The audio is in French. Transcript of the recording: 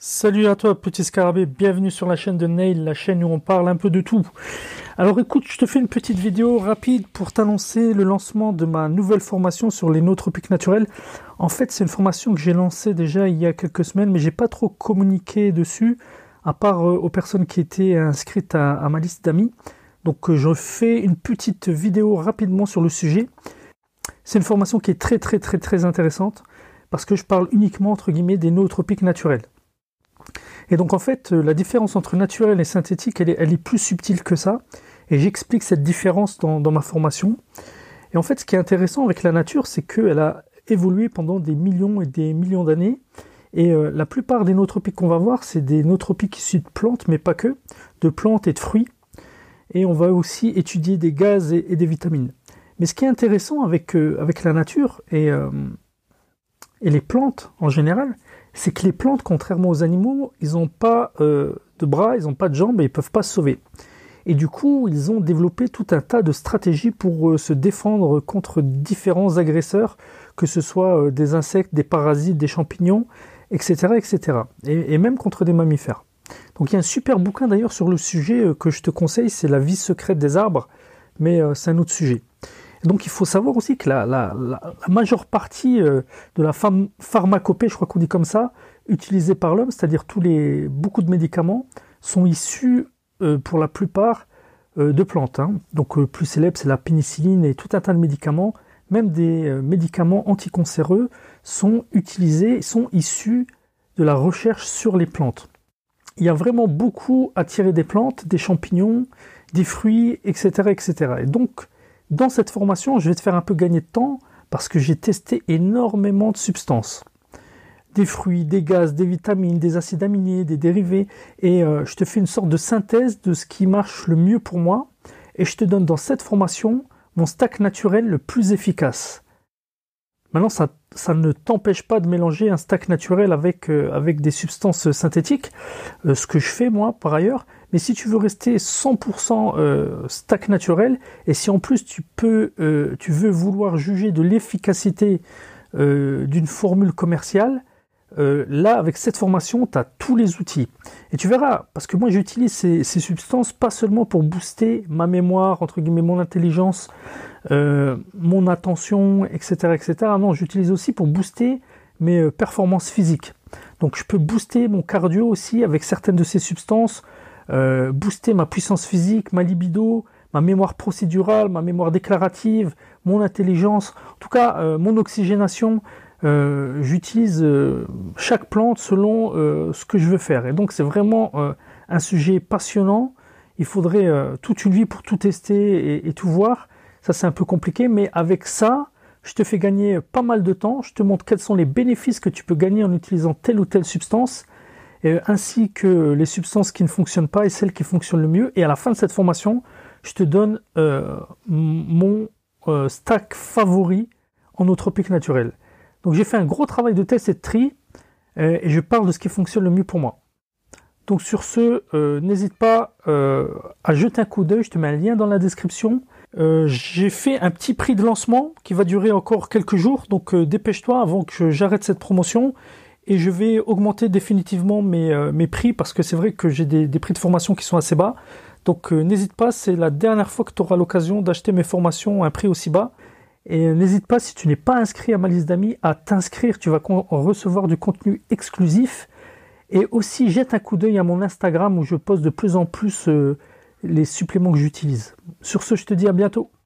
Salut à toi petit scarabée, bienvenue sur la chaîne de Nail, la chaîne où on parle un peu de tout. Alors écoute, je te fais une petite vidéo rapide pour t'annoncer le lancement de ma nouvelle formation sur les nootropiques naturels. En fait, c'est une formation que j'ai lancée déjà il y a quelques semaines, mais j'ai pas trop communiqué dessus, à part euh, aux personnes qui étaient inscrites à, ma liste d'amis. Donc euh, je fais une petite vidéo rapidement sur le sujet. C'est une formation qui est très très très très intéressante parce que je parle uniquement entre guillemets des nootropiques naturels. Et donc en fait, euh, la différence entre naturel et synthétique, elle est, plus subtile que ça. Et j'explique cette différence dans, ma formation. Et en fait, ce qui est intéressant avec la nature, c'est qu'elle a évolué pendant des millions et des millions d'années. Et euh, la plupart des nootropiques qu'on va voir, c'est des nootropiques issus de plantes, mais pas que, de plantes et de fruits. Et on va aussi étudier des gaz et, des vitamines. Mais ce qui est intéressant avec, euh, avec la nature et, et les plantes en général, c'est que les plantes, contrairement aux animaux, ils n'ont pas euh, de bras, ils n'ont pas de jambes et ils ne peuvent pas se sauver. Et du coup, ils ont développé tout un tas de stratégies pour euh, se défendre contre différents agresseurs, que ce soit euh, des insectes, des parasites, des champignons, etc. etc. Et, même contre des mammifères. Donc il y a un super bouquin d'ailleurs sur le sujet que je te conseille, c'est La vie secrète des arbres, mais c'est un autre sujet donc il faut savoir aussi que la, majeure partie euh, de la pharmacopée, je crois qu'on dit comme ça, utilisée par l'homme, c'est-à-dire tous les beaucoup de médicaments, sont issus euh, pour la plupart euh, de plantes. Hein. Donc plus célèbre, c'est la pénicilline et tout un tas de médicaments, même des médicaments anticancéreux sont utilisés, sont issus de la recherche sur les plantes. Il y a vraiment beaucoup à tirer des plantes, des champignons, des fruits, etc., etc. Et donc dans cette formation, je vais te faire un peu gagner de temps parce que j'ai testé énormément de substances. Des fruits, des gaz, des vitamines, des acides aminés, des dérivés. Et euh, je te fais une sorte de synthèse de ce qui marche le mieux pour moi. Et je te donne dans cette formation mon stack naturel le plus efficace. Maintenant, ça, ne t'empêche pas de mélanger un stack naturel avec, euh, avec des substances synthétiques, euh, ce que je fais moi par ailleurs. Mais si tu veux rester 100% euh, stack naturel, et si en plus tu peux, tu veux vouloir juger de l'efficacité d'une formule commerciale, là, avec cette formation, tu as tous les outils. Et tu verras, parce que moi j'utilise ces, ces, substances pas seulement pour booster ma mémoire, entre guillemets, mon intelligence, euh, mon attention, etc., etc. Non, j'utilise aussi pour booster mes euh, performances physiques. Donc je peux booster mon cardio aussi avec certaines de ces substances, euh, booster ma puissance physique, ma libido, ma mémoire procédurale, ma mémoire déclarative, mon intelligence, en tout cas mon oxygénation. J'utilise chaque plante selon ce que je veux faire. Et donc c'est vraiment un sujet passionnant. Il faudrait toute une vie pour tout tester et tout voir. Ça, c'est un peu compliqué, mais avec ça, je te fais gagner pas mal de temps. Je te montre quels sont les bénéfices que tu peux gagner en utilisant telle ou telle substance, ainsi que les substances qui ne fonctionnent pas et celles qui fonctionnent le mieux. Et à la fin de cette formation, je te donne euh, mon euh, stack favori en nootropique naturel. Donc j'ai fait un gros travail de test et de tri, euh, et je parle de ce qui fonctionne le mieux pour moi. Donc sur ce, n'hésite pas à jeter un coup d'œil, je te mets un lien dans la description. J'ai fait un petit prix de lancement qui va durer encore quelques jours, donc dépêche-toi avant que j'arrête cette promotion et je vais augmenter définitivement mes, euh, mes prix parce que c'est vrai que j'ai des, des, prix de formation qui sont assez bas. Donc n'hésite pas, c'est la dernière fois que tu auras l'occasion d'acheter mes formations à un prix aussi bas. Et n'hésite pas, si tu n'es pas inscrit à ma liste d'amis, à t'inscrire. Tu vas recevoir du contenu exclusif. Et aussi, jette un coup d'œil à mon Instagram où je poste de plus en plus les suppléments que j'utilise. Sur ce, je te dis à bientôt.